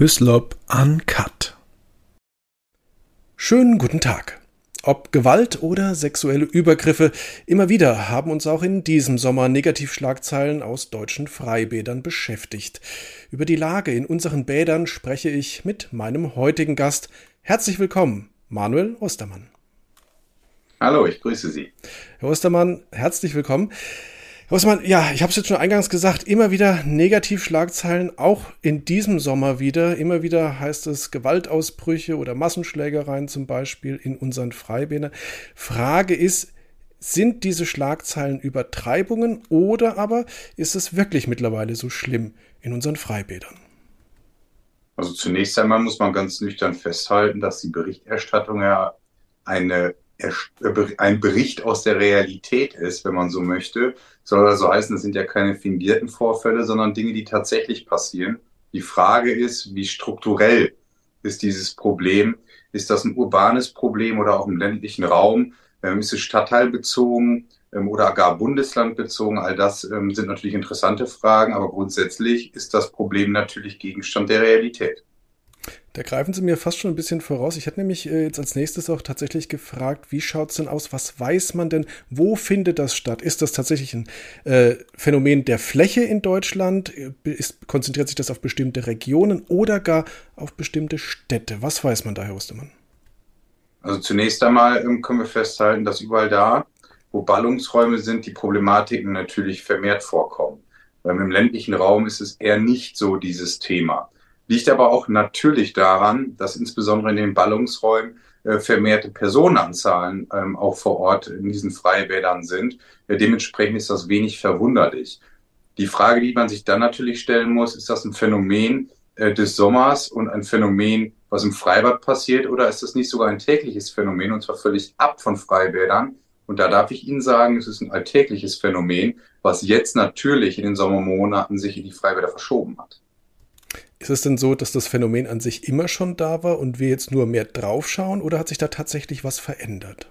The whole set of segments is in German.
Hyslop Uncut. Schönen guten Tag. Ob Gewalt oder sexuelle Übergriffe, immer wieder haben uns auch in diesem Sommer Negativschlagzeilen aus deutschen Freibädern beschäftigt. Über die Lage in unseren Bädern spreche ich mit meinem heutigen Gast. Herzlich willkommen, Manuel Ostermann. Hallo, ich grüße Sie. Herr Ostermann, herzlich willkommen. Osman, ja, ich habe es jetzt schon eingangs gesagt, immer wieder Negativschlagzeilen, auch in diesem Sommer wieder. Immer wieder heißt es Gewaltausbrüche oder Massenschlägereien zum Beispiel in unseren Freibädern. Frage ist, sind diese Schlagzeilen Übertreibungen oder aber ist es wirklich mittlerweile so schlimm in unseren Freibädern? Also zunächst einmal muss man ganz nüchtern festhalten, dass die Berichterstattung ja eine ein Bericht aus der Realität ist, wenn man so möchte. Soll also heißen, es sind ja keine fingierten Vorfälle, sondern Dinge, die tatsächlich passieren. Die Frage ist, wie strukturell ist dieses Problem? Ist das ein urbanes Problem oder auch im ländlichen Raum? Ähm, ist es stadtteilbezogen ähm, oder gar bundeslandbezogen? All das ähm, sind natürlich interessante Fragen, aber grundsätzlich ist das Problem natürlich Gegenstand der Realität. Da greifen Sie mir fast schon ein bisschen voraus. Ich hätte nämlich äh, jetzt als nächstes auch tatsächlich gefragt, wie schaut es denn aus? Was weiß man denn? Wo findet das statt? Ist das tatsächlich ein äh, Phänomen der Fläche in Deutschland? Äh, ist, konzentriert sich das auf bestimmte Regionen oder gar auf bestimmte Städte? Was weiß man da, Herr Ostermann? Also zunächst einmal ähm, können wir festhalten, dass überall da, wo Ballungsräume sind, die Problematiken natürlich vermehrt vorkommen. Weil Im ländlichen Raum ist es eher nicht so dieses Thema. Liegt aber auch natürlich daran, dass insbesondere in den Ballungsräumen äh, vermehrte Personenanzahlen ähm, auch vor Ort in diesen Freibädern sind. Ja, dementsprechend ist das wenig verwunderlich. Die Frage, die man sich dann natürlich stellen muss, ist das ein Phänomen äh, des Sommers und ein Phänomen, was im Freibad passiert, oder ist das nicht sogar ein tägliches Phänomen und zwar völlig ab von Freibädern? Und da darf ich Ihnen sagen, es ist ein alltägliches Phänomen, was jetzt natürlich in den Sommermonaten sich in die Freibäder verschoben hat. Ist es denn so, dass das Phänomen an sich immer schon da war und wir jetzt nur mehr draufschauen oder hat sich da tatsächlich was verändert?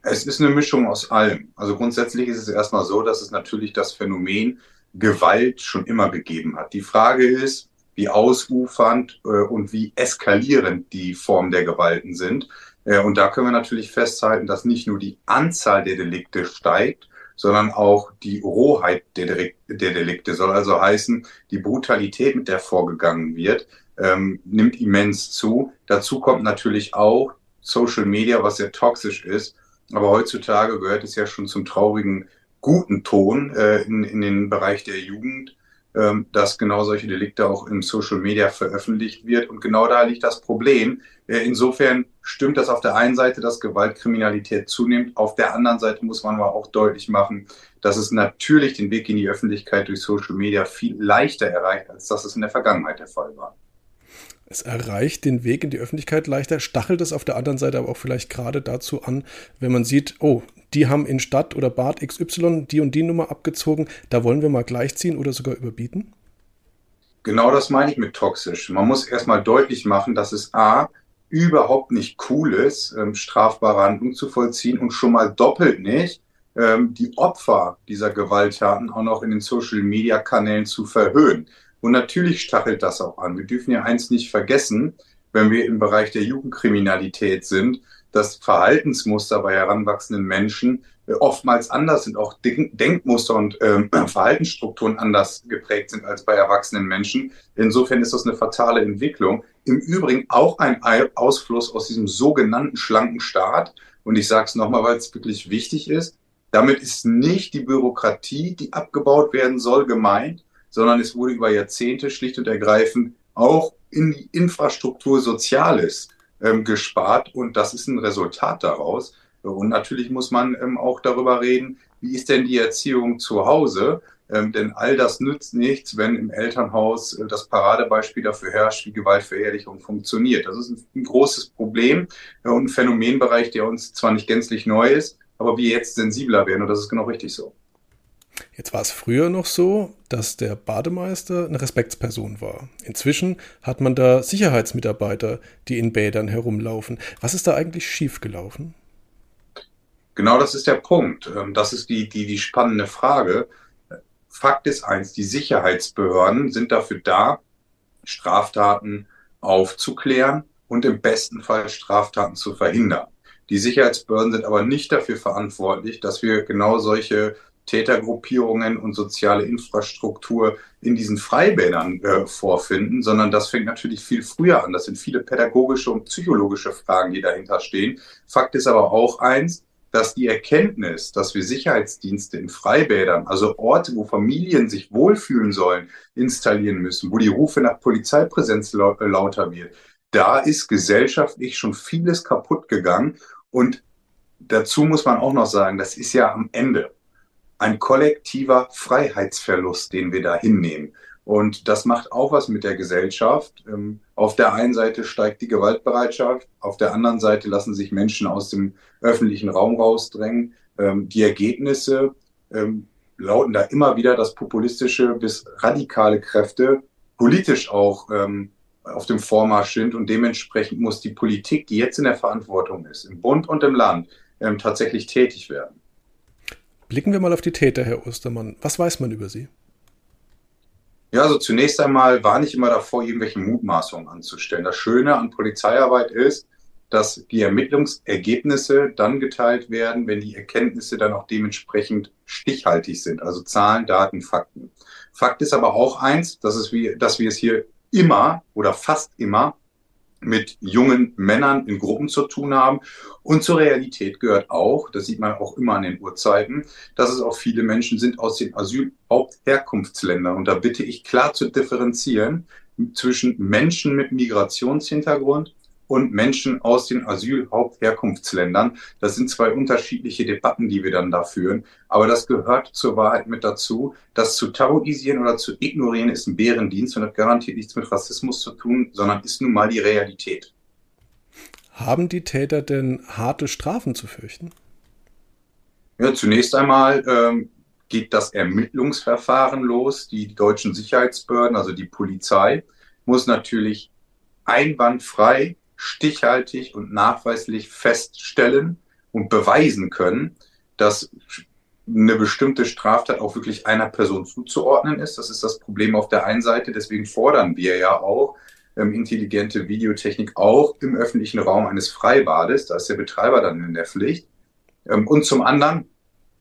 Es ist eine Mischung aus allem. Also grundsätzlich ist es erstmal so, dass es natürlich das Phänomen Gewalt schon immer gegeben hat. Die Frage ist, wie ausufernd äh, und wie eskalierend die Formen der Gewalten sind. Äh, und da können wir natürlich festhalten, dass nicht nur die Anzahl der Delikte steigt, sondern auch die Rohheit der, der Delikte. Soll also heißen, die Brutalität, mit der vorgegangen wird, ähm, nimmt immens zu. Dazu kommt natürlich auch Social Media, was sehr toxisch ist. Aber heutzutage gehört es ja schon zum traurigen guten Ton äh, in, in den Bereich der Jugend, ähm, dass genau solche Delikte auch im Social Media veröffentlicht wird. Und genau da liegt das Problem. Äh, insofern stimmt das auf der einen Seite, dass Gewaltkriminalität zunimmt. Auf der anderen Seite muss man aber auch deutlich machen, dass es natürlich den Weg in die Öffentlichkeit durch Social Media viel leichter erreicht, als das es in der Vergangenheit der Fall war. Es erreicht den Weg in die Öffentlichkeit leichter, stachelt es auf der anderen Seite aber auch vielleicht gerade dazu an, wenn man sieht, oh, die haben in Stadt oder Bad XY die und die Nummer abgezogen, da wollen wir mal gleichziehen oder sogar überbieten? Genau das meine ich mit toxisch. Man muss erstmal deutlich machen, dass es A, überhaupt nicht cool ist, ähm, strafbare Handlungen zu vollziehen und schon mal doppelt nicht, ähm, die Opfer dieser Gewalttaten auch noch in den Social-Media-Kanälen zu verhöhnen. Und natürlich stachelt das auch an. Wir dürfen ja eins nicht vergessen, wenn wir im Bereich der Jugendkriminalität sind, dass Verhaltensmuster bei heranwachsenden Menschen oftmals anders sind, auch Denkmuster und äh, Verhaltensstrukturen anders geprägt sind als bei erwachsenen Menschen. Insofern ist das eine fatale Entwicklung. Im Übrigen auch ein Ausfluss aus diesem sogenannten schlanken Staat. Und ich sage es nochmal, weil es wirklich wichtig ist. Damit ist nicht die Bürokratie, die abgebaut werden soll, gemeint, sondern es wurde über Jahrzehnte schlicht und ergreifend auch in die Infrastruktur Soziales ähm, gespart und das ist ein Resultat daraus. Und natürlich muss man ähm, auch darüber reden, wie ist denn die Erziehung zu Hause? Ähm, denn all das nützt nichts, wenn im Elternhaus äh, das Paradebeispiel dafür herrscht, wie Gewaltverherrlichung funktioniert. Das ist ein, ein großes Problem äh, und ein Phänomenbereich, der uns zwar nicht gänzlich neu ist, aber wir jetzt sensibler werden und das ist genau richtig so. Jetzt war es früher noch so, dass der Bademeister eine Respektsperson war. Inzwischen hat man da Sicherheitsmitarbeiter, die in Bädern herumlaufen. Was ist da eigentlich schiefgelaufen? Genau das ist der Punkt. Ähm, das ist die, die, die spannende Frage. Fakt ist eins, die Sicherheitsbehörden sind dafür da, Straftaten aufzuklären und im besten Fall Straftaten zu verhindern. Die Sicherheitsbehörden sind aber nicht dafür verantwortlich, dass wir genau solche Tätergruppierungen und soziale Infrastruktur in diesen Freibädern äh, vorfinden, sondern das fängt natürlich viel früher an. Das sind viele pädagogische und psychologische Fragen, die dahinter stehen. Fakt ist aber auch eins, dass die Erkenntnis, dass wir Sicherheitsdienste in Freibädern, also Orte, wo Familien sich wohlfühlen sollen, installieren müssen, wo die Rufe nach Polizeipräsenz lauter wird, da ist gesellschaftlich schon vieles kaputt gegangen. Und dazu muss man auch noch sagen, das ist ja am Ende ein kollektiver Freiheitsverlust, den wir da hinnehmen. Und das macht auch was mit der Gesellschaft. Ähm, auf der einen Seite steigt die Gewaltbereitschaft, auf der anderen Seite lassen sich Menschen aus dem öffentlichen Raum rausdrängen. Ähm, die Ergebnisse ähm, lauten da immer wieder, dass populistische bis radikale Kräfte politisch auch auf dem Vormarsch sind und dementsprechend muss die Politik, die jetzt in der Verantwortung ist, im Bund und im Land, tatsächlich tätig werden. Blicken wir mal auf die Täter, Herr Ostermann. Was weiß man über sie? Ja, also zunächst einmal war nicht immer davor, irgendwelche Mutmaßungen anzustellen. Das Schöne an Polizeiarbeit ist, dass die Ermittlungsergebnisse dann geteilt werden, wenn die Erkenntnisse dann auch dementsprechend stichhaltig sind, also Zahlen, Daten, Fakten. Fakt ist aber auch eins, dass, es wie, dass wir es hier immer oder fast immer mit jungen Männern in Gruppen zu tun haben. Und zur Realität gehört auch, das sieht man auch immer an den Uhrzeiten, dass es auch viele Menschen sind aus den Asylhauptherkunftsländern. Und da bitte ich klar zu differenzieren zwischen Menschen mit Migrationshintergrund und Menschen aus den Asylhauptherkunftsländern. Das sind zwei unterschiedliche Debatten, die wir dann da führen. Aber das gehört zur Wahrheit mit dazu. Das zu tabuisieren oder zu ignorieren ist ein Bärendienst und hat garantiert nichts mit Rassismus zu tun, sondern ist nun mal die Realität. Haben die Täter denn harte Strafen zu fürchten? Ja, zunächst einmal ähm, geht das Ermittlungsverfahren los. Die deutschen Sicherheitsbehörden, also die Polizei, muss natürlich einwandfrei stichhaltig und nachweislich feststellen und beweisen können, dass eine bestimmte Straftat auch wirklich einer Person zuzuordnen ist. Das ist das Problem auf der einen Seite. Deswegen fordern wir ja auch ähm, intelligente Videotechnik auch im öffentlichen Raum eines Freibades. Da ist der Betreiber dann in der Pflicht. Ähm, und zum anderen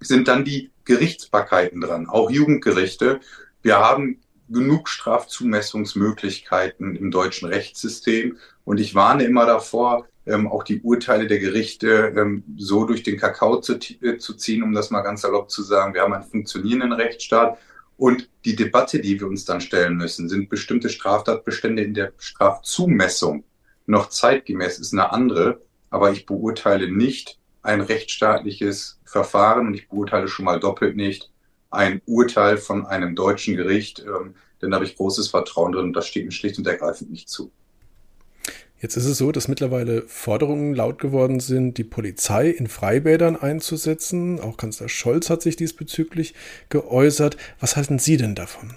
sind dann die Gerichtsbarkeiten dran, auch Jugendgerichte. Wir haben genug Strafzumessungsmöglichkeiten im deutschen Rechtssystem. Und ich warne immer davor, ähm, auch die Urteile der Gerichte ähm, so durch den Kakao zu, äh, zu ziehen, um das mal ganz salopp zu sagen. Wir haben einen funktionierenden Rechtsstaat. Und die Debatte, die wir uns dann stellen müssen, sind bestimmte Straftatbestände in der Strafzumessung noch zeitgemäß, ist eine andere. Aber ich beurteile nicht ein rechtsstaatliches Verfahren und ich beurteile schon mal doppelt nicht, ein Urteil von einem deutschen Gericht, ähm, denn da habe ich großes Vertrauen drin und das steht mir schlicht und ergreifend nicht zu. Jetzt ist es so, dass mittlerweile Forderungen laut geworden sind, die Polizei in Freibädern einzusetzen. Auch Kanzler Scholz hat sich diesbezüglich geäußert. Was halten Sie denn davon?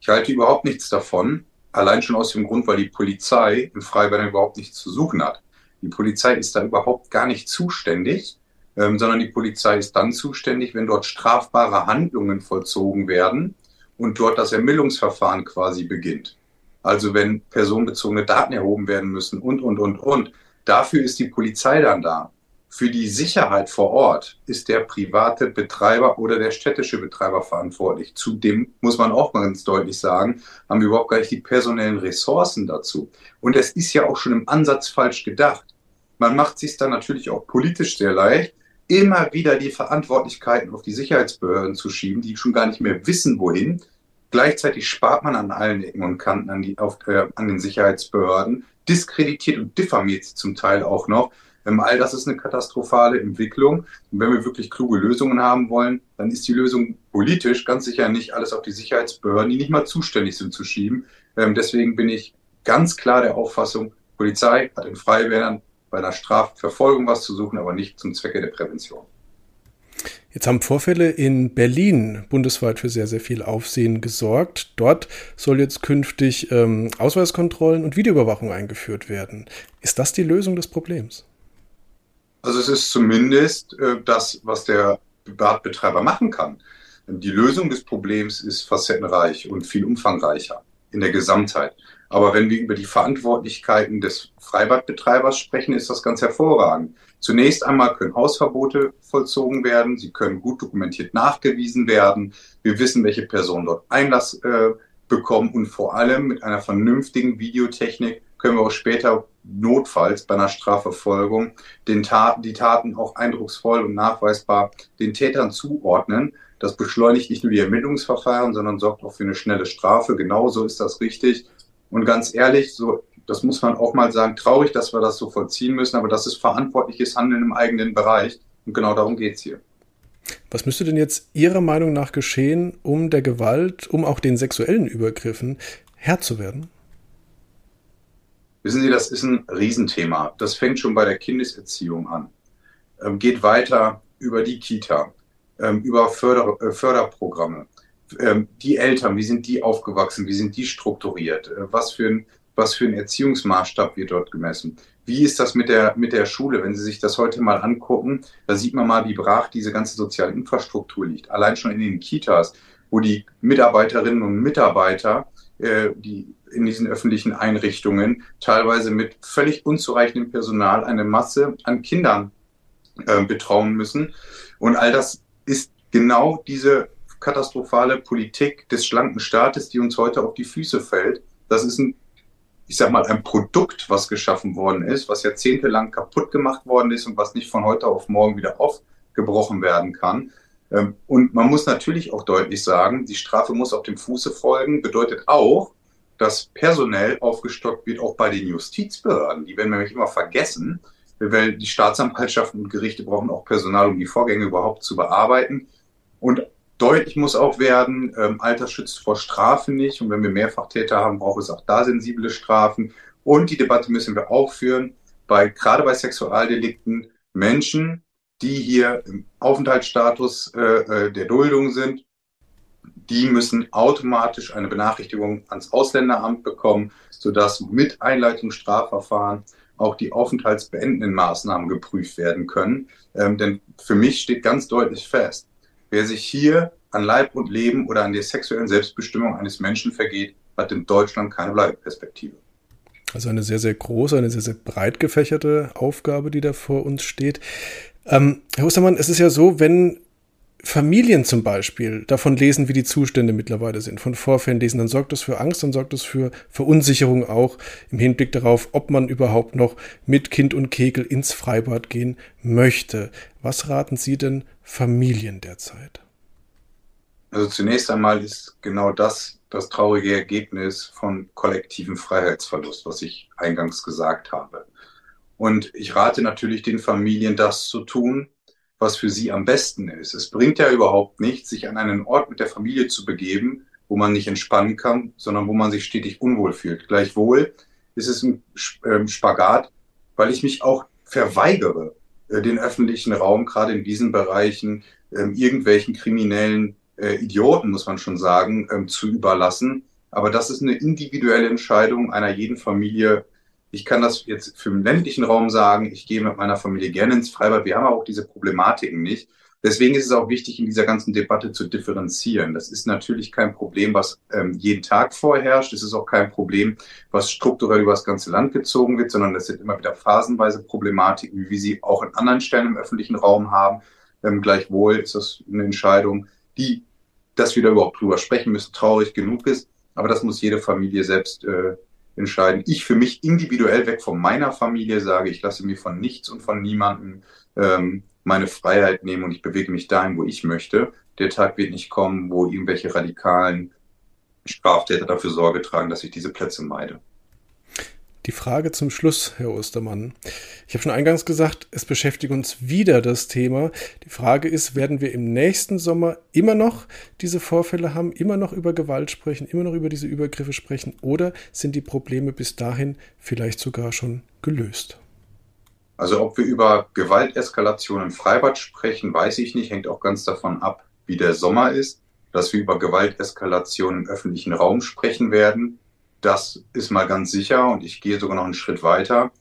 Ich halte überhaupt nichts davon. Allein schon aus dem Grund, weil die Polizei in Freibädern überhaupt nichts zu suchen hat. Die Polizei ist da überhaupt gar nicht zuständig ähm, sondern die Polizei ist dann zuständig, wenn dort strafbare Handlungen vollzogen werden und dort das Ermittlungsverfahren quasi beginnt. Also wenn personenbezogene Daten erhoben werden müssen und, und, und, und. Dafür ist die Polizei dann da. Für die Sicherheit vor Ort ist der private Betreiber oder der städtische Betreiber verantwortlich. Zudem muss man auch ganz deutlich sagen, haben wir überhaupt gar nicht die personellen Ressourcen dazu. Und es ist ja auch schon im Ansatz falsch gedacht. Man macht sich dann natürlich auch politisch sehr leicht, immer wieder die Verantwortlichkeiten auf die Sicherheitsbehörden zu schieben, die schon gar nicht mehr wissen, wohin. Gleichzeitig spart man an allen Ecken und Kanten an, die, auf, äh, an den Sicherheitsbehörden, diskreditiert und diffamiert sie zum Teil auch noch. Ähm, all das ist eine katastrophale Entwicklung. Und wenn wir wirklich kluge Lösungen haben wollen, dann ist die Lösung politisch ganz sicher nicht alles auf die Sicherheitsbehörden, die nicht mal zuständig sind, zu schieben. Ähm, deswegen bin ich ganz klar der Auffassung, Polizei hat in Freiwählern bei einer Strafverfolgung was zu suchen, aber nicht zum Zwecke der Prävention. Jetzt haben Vorfälle in Berlin bundesweit für sehr, sehr viel Aufsehen gesorgt. Dort soll jetzt künftig ähm, Ausweiskontrollen und Videoüberwachung eingeführt werden. Ist das die Lösung des Problems? Also es ist zumindest äh, das, was der Badbetreiber machen kann. Die Lösung des Problems ist facettenreich und viel umfangreicher. in der Gesamtheit. Aber wenn wir über die Verantwortlichkeiten des Freibadbetreibers sprechen, ist das ganz hervorragend. Zunächst einmal können Hausverbote vollzogen werden, sie können gut dokumentiert nachgewiesen werden. Wir wissen, welche Personen dort Einlass äh, bekommen und vor allem mit einer vernünftigen Videotechnik können wir auch später notfalls bei einer Strafverfolgung den Taten, die Taten auch eindrucksvoll und nachweisbar den Tätern zuordnen. Das beschleunigt nicht nur die Ermittlungsverfahren, sondern sorgt auch für eine schnelle Strafe. Genauso ist das richtig. Und ganz ehrlich, so, das muss man auch mal sagen, traurig, dass wir das so vollziehen müssen, aber das ist verantwortliches Handeln im eigenen Bereich. Und genau darum geht es hier. Was müsste denn jetzt Ihrer Meinung nach geschehen, um der Gewalt, um auch den sexuellen Übergriffen Herr zu werden? Wissen Sie, das ist ein Riesenthema. Das fängt schon bei der Kindeserziehung an, ähm, geht weiter über die Kita, ähm, über Förder, äh, Förderprogramme. Ähm, die Eltern, wie sind die aufgewachsen, wie sind die strukturiert, äh, was für ein, was für ein Erziehungsmaßstab wird dort gemessen. Wie ist das mit der, mit der Schule? Wenn Sie sich das heute mal angucken, da sieht man mal, wie brach diese ganze soziale Infrastruktur liegt. Allein schon in den Kitas, wo die Mitarbeiterinnen und Mitarbeiter, äh, die in diesen öffentlichen Einrichtungen teilweise mit völlig unzureichendem Personal eine Masse an Kindern äh, betrauen müssen. Und all das ist genau diese katastrophale Politik des schlanken Staates, die uns heute auf die Füße fällt. Das ist ein, ich sag mal, ein Produkt, was geschaffen worden ist, was jahrzehntelang kaputt gemacht worden ist und was nicht von heute auf morgen wieder aufgebrochen werden kann. Ähm, und man muss natürlich auch deutlich sagen, die Strafe muss auf dem Fuße folgen, bedeutet auch, dass personell aufgestockt wird, auch bei den Justizbehörden. Die werden nämlich immer vergessen, weil die Staatsanwaltschaften und Gerichte brauchen auch Personal, um die Vorgänge überhaupt zu bearbeiten. Und deutlich muss auch werden, ähm, Alter schützt vor Strafe nicht. Und wenn wir Mehrfachtäter haben, braucht es auch da sensible Strafen. Und die Debatte müssen wir auch führen, bei, gerade bei Sexualdelikten, Menschen, die hier im Aufenthaltsstatus äh, äh der Duldung sind, die müssen automatisch eine Benachrichtigung ans Ausländeramt bekommen, sodass mit Einleitung Strafverfahren auch die aufenthaltsbeendenden Maßnahmen geprüft werden können. Ähm, denn für mich steht ganz deutlich fest, wer sich hier an Leib und Leben oder an der sexuellen Selbstbestimmung eines Menschen vergeht, hat in Deutschland keine Bleibeperspektive. Also eine sehr, sehr große, eine sehr, sehr breit gefächerte Aufgabe, die da vor uns steht. Ähm, Herr Ostermann, es ist ja so, wenn Familien zum Beispiel davon lesen, wie die Zustände mittlerweile sind, von Vorfällen lesen, dann sorgt das für Angst, dann sorgt das für Verunsicherung auch im Hinblick darauf, ob man überhaupt noch mit Kind und Kegel ins Freibad gehen möchte. Was raten Sie denn Familien derzeit? Also zunächst einmal ist genau das das traurige Ergebnis von kollektivem Freiheitsverlust, was ich eingangs gesagt habe. Und ich rate natürlich den Familien, das zu tun, was für sie am besten ist. Es bringt ja überhaupt nichts, sich an einen Ort mit der Familie zu begeben, wo man nicht entspannen kann, sondern wo man sich stetig unwohl fühlt. Gleichwohl ist es ein ähm, Spagat, weil ich mich auch verweigere, äh, den öffentlichen Raum gerade in diesen Bereichen ähm, irgendwelchen kriminellen äh, Idioten, muss man schon sagen, ähm, zu überlassen. Aber das ist eine individuelle Entscheidung einer jeden Familie ich kann das jetzt für den ländlichen Raum sagen, ich gehe mit meiner Familie gerne ins Freibad. Wir haben auch diese Problematiken nicht. Deswegen ist es auch wichtig, in dieser ganzen Debatte zu differenzieren. Das ist natürlich kein Problem, was ähm, jeden Tag vorherrscht. Es ist auch kein Problem, was strukturell über das ganze Land gezogen wird, sondern das sind immer wieder phasenweise Problematiken, wie wir sie auch in anderen Stellen im öffentlichen Raum haben. Ähm, gleichwohl ist das eine Entscheidung, die, dass wir da überhaupt drüber sprechen müssen, traurig genug ist. Aber das muss jede Familie selbst äh, entscheiden. Ich für mich individuell weg von meiner Familie sage, ich lasse mir von nichts und von niemandem ähm, meine Freiheit nehmen und ich bewege mich dahin, wo ich möchte. Der Tag wird nicht kommen, wo irgendwelche radikalen Straftäter dafür Sorge tragen, dass ich diese Plätze meide. Die Frage zum Schluss, Herr Ostermann. Ich habe schon eingangs gesagt, es beschäftigt uns wieder das Thema. Die Frage ist, werden wir im nächsten Sommer immer noch diese Vorfälle haben, immer noch über Gewalt sprechen, immer noch über diese Übergriffe sprechen oder sind die Probleme bis dahin vielleicht sogar schon gelöst? Also ob wir über Gewalteskalation im Freibad sprechen, weiß ich nicht, hängt auch ganz davon ab, wie der Sommer ist. Dass wir über Gewalteskalation im öffentlichen Raum sprechen werden, das ist mal ganz sicher und ich gehe sogar noch einen Schritt weiter.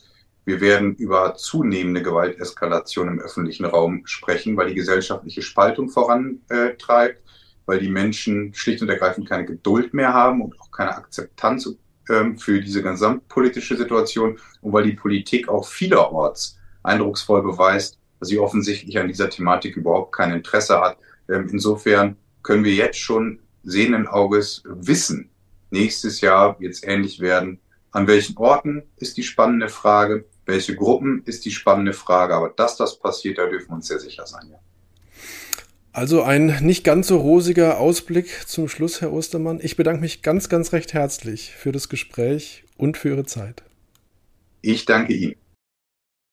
Wir werden über zunehmende Gewalteskalation im öffentlichen Raum sprechen, weil die gesellschaftliche Spaltung vorantreibt, weil die Menschen schlicht und ergreifend keine Geduld mehr haben und auch keine Akzeptanz ähm, für diese gesamtpolitische Situation und weil die Politik auch vielerorts eindrucksvoll beweist, dass sie offensichtlich an dieser Thematik überhaupt kein Interesse hat. Ähm, insofern können wir jetzt schon sehenden Auges wissen, nächstes Jahr wird es ähnlich werden. An welchen Orten ist die spannende Frage, welche Gruppen ist die spannende Frage, aber dass das passiert, da dürfen wir uns sehr sicher sein. Ja. Also ein nicht ganz so rosiger Ausblick zum Schluss, Herr Ostermann. Ich bedanke mich ganz, ganz recht herzlich für das Gespräch und für Ihre Zeit. Ich danke Ihnen.